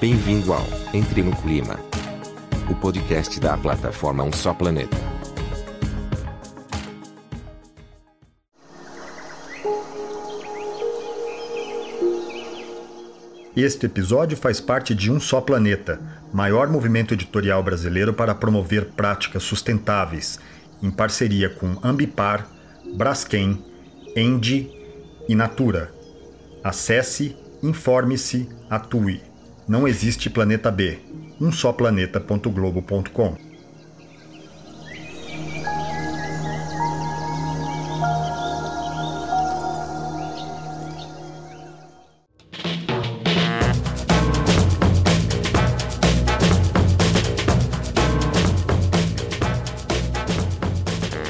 Bem-vindo ao Entre no Clima, o podcast da plataforma Um Só Planeta. Este episódio faz parte de Um Só Planeta, maior movimento editorial brasileiro para promover práticas sustentáveis, em parceria com Ambipar, Braskem, Endi e Natura. Acesse, informe-se, atue. Não existe planeta B. Um só planeta.globo.com.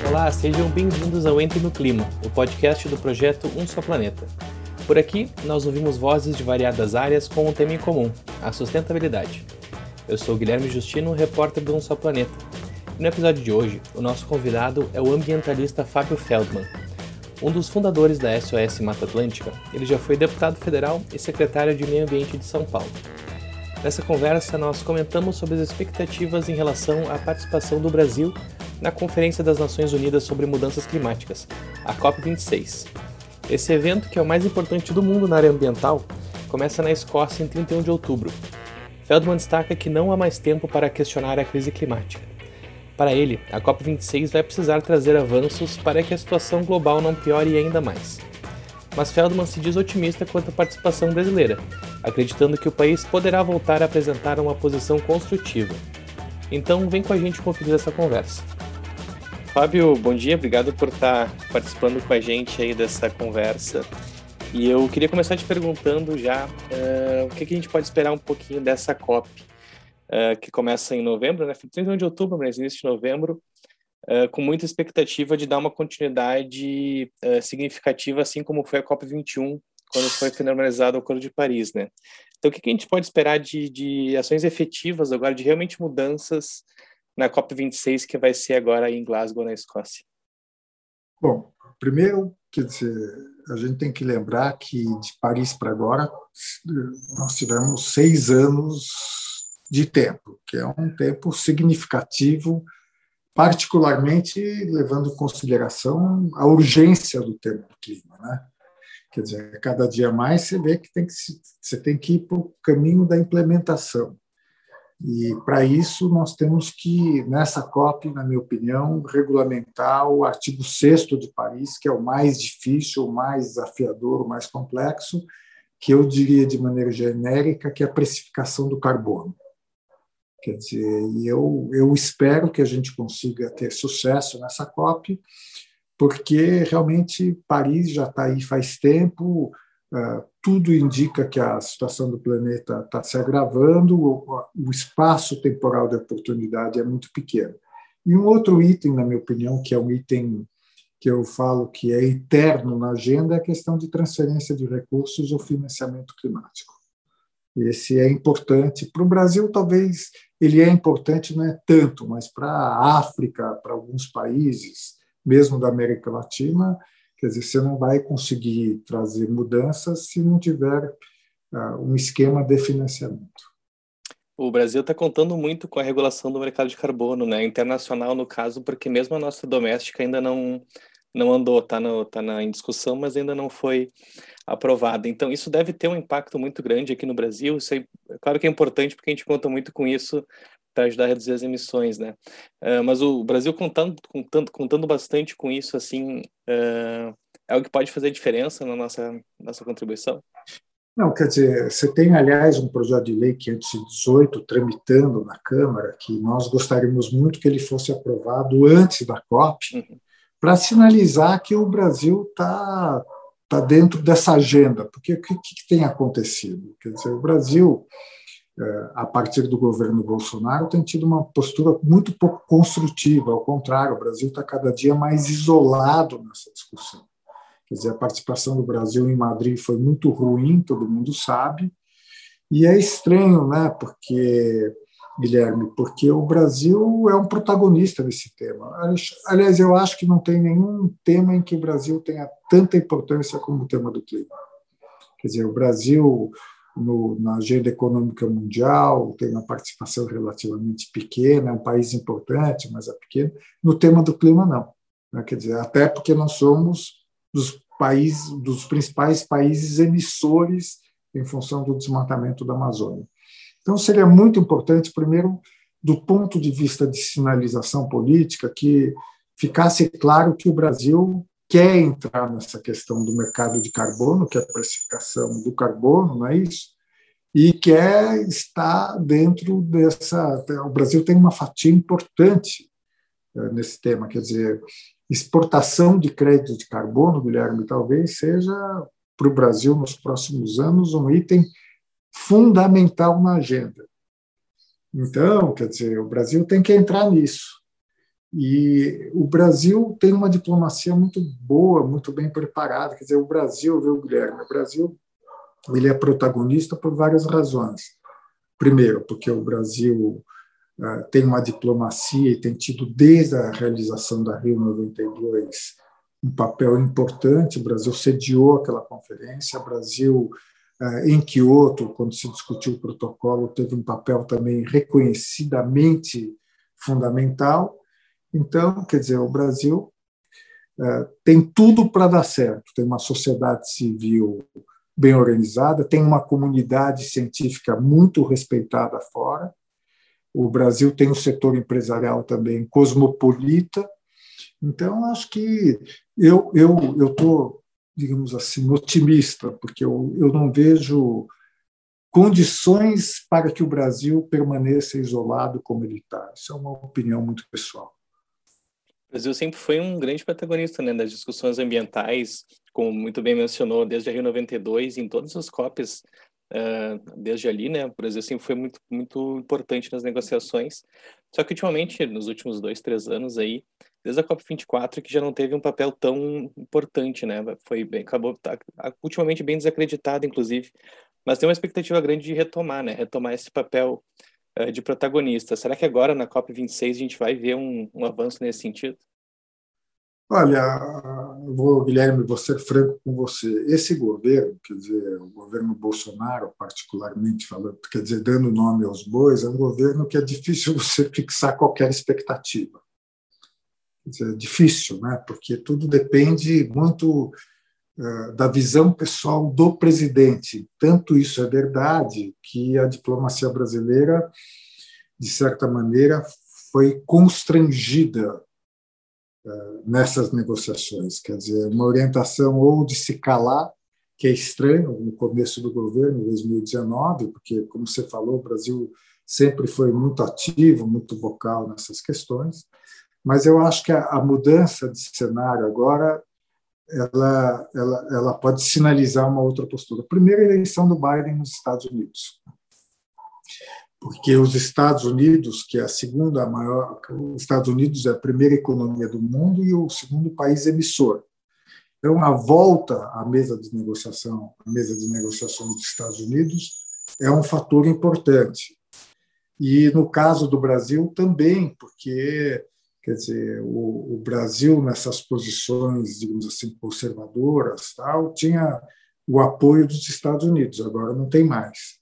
Olá, sejam bem-vindos ao Entre no Clima, o podcast do projeto Um Só Planeta. Por aqui, nós ouvimos vozes de variadas áreas com um tema em comum, a sustentabilidade. Eu sou Guilherme Justino, repórter do Um Só Planeta. E no episódio de hoje, o nosso convidado é o ambientalista Fábio Feldman. Um dos fundadores da SOS Mata Atlântica, ele já foi deputado federal e secretário de Meio Ambiente de São Paulo. Nessa conversa, nós comentamos sobre as expectativas em relação à participação do Brasil na Conferência das Nações Unidas sobre Mudanças Climáticas, a COP26 esse evento, que é o mais importante do mundo na área ambiental, começa na Escócia em 31 de outubro. Feldman destaca que não há mais tempo para questionar a crise climática. Para ele, a COP26 vai precisar trazer avanços para que a situação global não piore ainda mais. Mas Feldman se diz otimista quanto à participação brasileira, acreditando que o país poderá voltar a apresentar uma posição construtiva. Então, vem com a gente conferir essa conversa. Fábio, bom dia, obrigado por estar participando com a gente aí dessa conversa. E eu queria começar te perguntando já uh, o que, que, a gente pode esperar um pouquinho dessa COP, uh, que começa em novembro, né? 31 de outubro, mas início de novembro, uh, com muita expectativa de dar uma continuidade significativa, assim como foi a COP 21, quando foi finalizado o Acordo de Paris, né? Então, o que, que a gente pode esperar de, de ações efetivas agora, de realmente mudanças na COP26 que vai ser agora em Glasgow, na Escócia? Bom, primeiro, quer dizer, a gente tem que lembrar que de Paris para agora nós tivemos seis anos de tempo, que é um tempo significativo, particularmente levando em consideração a urgência do tema do clima, né? Quer dizer, cada dia mais você vê que, tem que você tem que ir para o caminho da implementação. E, para isso, nós temos que, nessa COP, na minha opinião, regulamentar o artigo 6 de Paris, que é o mais difícil, o mais desafiador, o mais complexo, que eu diria de maneira genérica que é a precificação do carbono. Quer dizer, eu, eu espero que a gente consiga ter sucesso nessa COP, porque realmente Paris já está aí faz tempo, tudo indica que a situação do planeta está se agravando, o espaço temporal de oportunidade é muito pequeno. E um outro item, na minha opinião, que é um item que eu falo que é eterno na agenda, é a questão de transferência de recursos ou financiamento climático. Esse é importante. Para o Brasil, talvez ele é importante, não é tanto, mas para a África, para alguns países, mesmo da América Latina, Quer dizer, você não vai conseguir trazer mudanças se não tiver uh, um esquema de financiamento. O Brasil está contando muito com a regulação do mercado de carbono, né? Internacional, no caso, porque mesmo a nossa doméstica ainda não não andou, está tá na em discussão, mas ainda não foi aprovada. Então, isso deve ter um impacto muito grande aqui no Brasil. Isso é, claro que é importante porque a gente conta muito com isso para ajudar a reduzir as emissões, né? Uh, mas o Brasil contando, contando, contando bastante com isso, assim, uh, é o que pode fazer diferença na nossa, nossa contribuição? Não, quer dizer, você tem, aliás, um projeto de lei 518 tramitando na Câmara, que nós gostaríamos muito que ele fosse aprovado antes da COP, uhum. para sinalizar que o Brasil está tá dentro dessa agenda. Porque o que, que tem acontecido? Quer dizer, o Brasil a partir do governo Bolsonaro, tem tido uma postura muito pouco construtiva. Ao contrário, o Brasil está cada dia mais isolado nessa discussão. Quer dizer, a participação do Brasil em Madrid foi muito ruim, todo mundo sabe, e é estranho, né? Porque Guilherme, porque o Brasil é um protagonista desse tema. Aliás, eu acho que não tem nenhum tema em que o Brasil tenha tanta importância como o tema do clima. Quer dizer, o Brasil no, na agenda econômica mundial, tem uma participação relativamente pequena, é um país importante, mas é pequeno. No tema do clima, não. Né? Quer dizer, até porque nós somos dos países, dos principais países emissores em função do desmatamento da Amazônia. Então, seria muito importante, primeiro, do ponto de vista de sinalização política, que ficasse claro que o Brasil quer entrar nessa questão do mercado de carbono, que é a precificação do carbono, não é isso? E quer estar dentro dessa. O Brasil tem uma fatia importante eh, nesse tema, quer dizer, exportação de crédito de carbono, Guilherme, talvez seja para o Brasil nos próximos anos um item fundamental na agenda. Então, quer dizer, o Brasil tem que entrar nisso. E o Brasil tem uma diplomacia muito boa, muito bem preparada. Quer dizer, o Brasil, viu, Guilherme? O Brasil ele é protagonista por várias razões. Primeiro, porque o Brasil uh, tem uma diplomacia e tem tido, desde a realização da Rio 92, um papel importante. O Brasil sediou aquela conferência. O Brasil, uh, em Kyoto, quando se discutiu o protocolo, teve um papel também reconhecidamente fundamental. Então, quer dizer, o Brasil é, tem tudo para dar certo. Tem uma sociedade civil bem organizada, tem uma comunidade científica muito respeitada fora. O Brasil tem um setor empresarial também cosmopolita. Então, acho que eu eu eu estou, digamos assim, otimista, porque eu, eu não vejo condições para que o Brasil permaneça isolado como ele está. Isso é uma opinião muito pessoal. O Brasil sempre foi um grande protagonista né, das discussões ambientais, como muito bem mencionou, desde a Rio 92, em todas as COPs, uh, desde ali, né, o Brasil sempre foi muito, muito importante nas negociações. Só que ultimamente, nos últimos dois, três anos aí, desde a COP 24, que já não teve um papel tão importante, né, foi bem, acabou tá, ultimamente bem desacreditado, inclusive, mas tem uma expectativa grande de retomar, né, retomar esse papel eh, de protagonista. Será que agora, na COP26, a gente vai ver um, um avanço nesse sentido? Olha, vou, Guilherme, vou ser franco com você. Esse governo, quer dizer, o governo Bolsonaro, particularmente falando, quer dizer, dando nome aos bois, é um governo que é difícil você fixar qualquer expectativa. Quer dizer, é difícil, né? porque tudo depende muito da visão pessoal do presidente. Tanto isso é verdade que a diplomacia brasileira, de certa maneira, foi constrangida eh, nessas negociações. Quer dizer, uma orientação ou de se calar, que é estranho no começo do governo, 2019, porque, como você falou, o Brasil sempre foi muito ativo, muito vocal nessas questões. Mas eu acho que a mudança de cenário agora ela, ela, ela pode sinalizar uma outra postura. Primeira eleição do Biden nos Estados Unidos, porque os Estados Unidos, que é a segunda maior, os Estados Unidos é a primeira economia do mundo e o segundo país emissor. Então, a volta à mesa de negociação, a mesa de negociação dos Estados Unidos, é um fator importante. E no caso do Brasil também, porque Quer dizer, o, o, Brasil, nessas posições, digamos assim, conservadoras, tal, tinha o apoio dos Estados Unidos, agora não tem mais.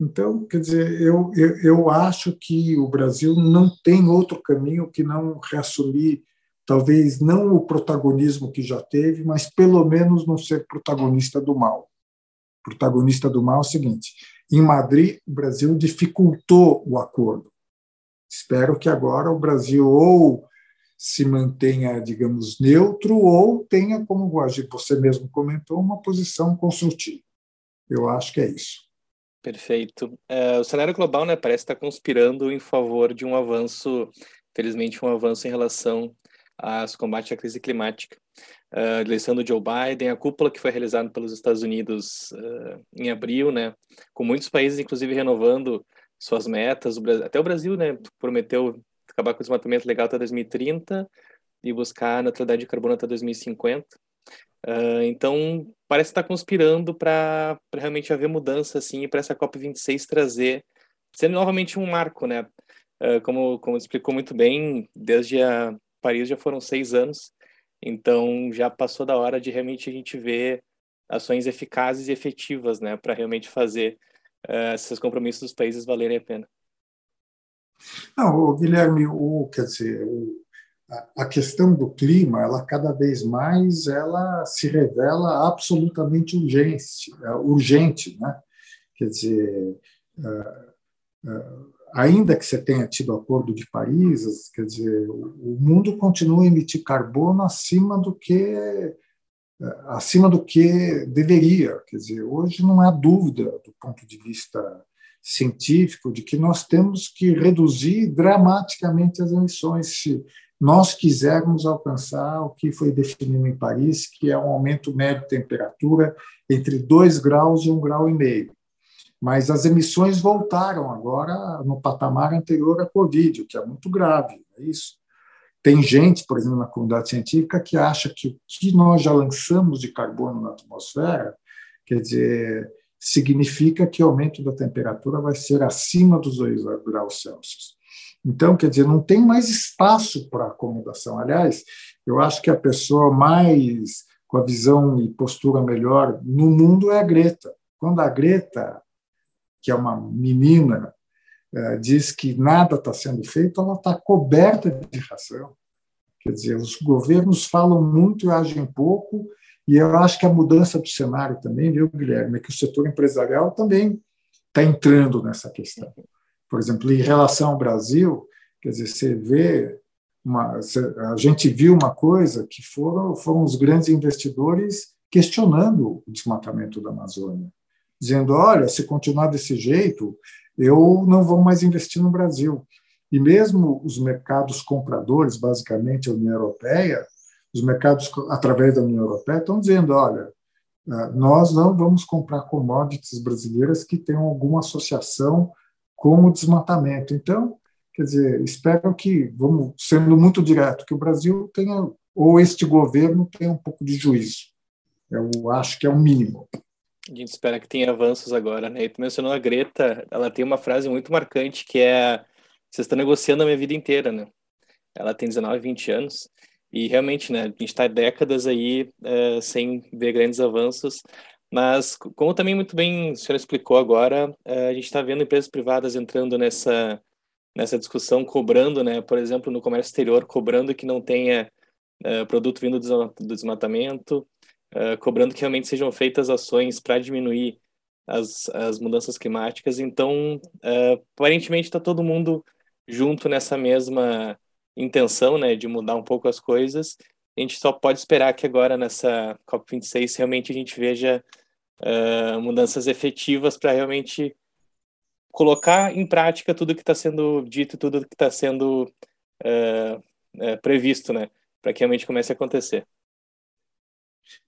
Então, quer dizer, eu, eu, eu acho que o Brasil não tem outro caminho que não reassumir, talvez não o protagonismo que já teve, mas pelo menos não ser protagonista do mal. Protagonista do mal é o seguinte: em Madrid, o Brasil dificultou o acordo. Espero que agora o Brasil ou se mantenha, digamos, neutro ou tenha, como você mesmo comentou, uma posição construtiva. Eu acho que é isso. Perfeito. Uh, o cenário global né, parece estar conspirando em favor de um avanço, felizmente, um avanço em relação aos combate à crise climática. Uh, eleição do Joe Biden, a cúpula que foi realizada pelos Estados Unidos uh, em abril, né, com muitos países, inclusive, renovando suas metas. Até o Brasil, né, prometeu acabar com o desmatamento legal até 2030 e buscar a neutralidade de carbono até 2050. Uh, ah, então, parece estar conspirando para realmente haver mudança, assim, e para essa COP26 trazer, sendo novamente um marco, né? Uh, como, como explicou muito bem, desde a Paris já foram seis anos, então já passou da hora de realmente a gente ver ações eficazes e efetivas, né, para realmente fazer uh, esses compromissos dos países valerem a pena. Não, Guilherme, o, quer dizer, o, a, a questão do clima, ela cada vez mais ela se revela absolutamente urgente, é, urgente, né? Quer dizer, uh, uh, ainda que você tenha tido o Acordo de Paris, quer dizer, o mundo continua a emitir carbono acima do que acima do que deveria. Quer dizer, hoje não há dúvida, do ponto de vista científico, de que nós temos que reduzir dramaticamente as emissões se nós quisermos alcançar o que foi definido em Paris, que é um aumento médio de temperatura entre 2 graus e 1 grau e meio. Mas as emissões voltaram agora no patamar anterior à Covid, o que é muito grave, é isso. Tem gente, por exemplo, na comunidade científica, que acha que o que nós já lançamos de carbono na atmosfera, quer dizer, significa que o aumento da temperatura vai ser acima dos 2 graus Celsius. Então, quer dizer, não tem mais espaço para acomodação. Aliás, eu acho que a pessoa mais com a visão e postura melhor no mundo é a Greta. Quando a Greta, que é uma menina diz que nada está sendo feito, ela está coberta de razão. Quer dizer, os governos falam muito e agem pouco, e eu acho que a mudança do cenário também, viu, Guilherme, é que o setor empresarial também está entrando nessa questão. Por exemplo, em relação ao Brasil, quer dizer, você vê uma, a gente viu uma coisa que foram, foram os grandes investidores questionando o desmatamento da Amazônia, dizendo: olha, se continuar desse jeito, eu não vou mais investir no Brasil. E mesmo os mercados compradores, basicamente a União Europeia, os mercados através da União Europeia estão dizendo, olha, ah, nós não vamos comprar commodities brasileiras que tenham alguma associação com o desmatamento. Então, quer dizer, espero que, vamos sendo muito direto, que o Brasil tenha, ou este governo tenha um pouco de juízo. Eu acho que é o mínimo. A gente espera que tenha avanços agora, né? E tu mencionou a Greta, ela tem uma frase muito marcante que é: Vocês estão negociando a minha vida inteira, né? Ela tem 19, 20 anos. E realmente, né? A gente está décadas aí uh, sem ver grandes avanços. Mas, como também muito bem o senhor explicou agora, uh, a gente está vendo empresas privadas entrando nessa, nessa discussão, cobrando, né? Por exemplo, no comércio exterior, cobrando que não tenha uh, produto vindo do desmatamento uh, cobrando que realmente sejam feitas ações para diminuir as, as mudanças climáticas. Então, uh, aparentemente está todo mundo junto nessa mesma intenção, né, de mudar um pouco as coisas. A gente só pode esperar que agora nessa COP26 realmente a gente veja uh, mudanças efetivas para realmente colocar em prática tudo que está sendo dito, tudo que está sendo uh, uh, previsto, né, para que realmente comece a acontecer.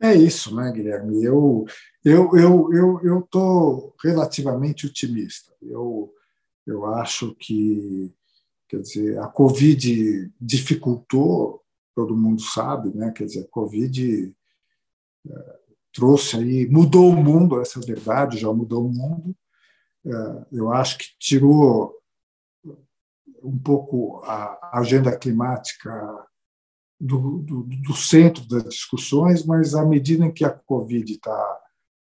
É isso, né, Guilherme? Eu eu eu eu eu tô relativamente otimista. Eu eu acho que quer dizer a Covid dificultou, todo mundo sabe, né? Quer dizer, a Covid é, trouxe aí mudou o mundo, essa é verdade, já mudou o mundo. É, eu acho que tirou um pouco a agenda climática do, do, do, centro das discussões, mas à medida em que a Covid está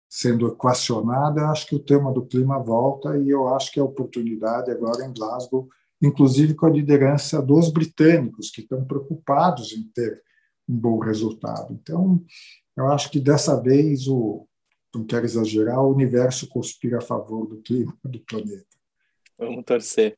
sendo equacionada, acho que o tema do clima volta e eu acho que a oportunidade agora em Glasgow, inclusive com a liderança dos britânicos, que estão preocupados em ter um bom resultado. Então, eu acho que dessa vez, o, não quero exagerar, o universo conspira a favor do clima do planeta. Vamos torcer.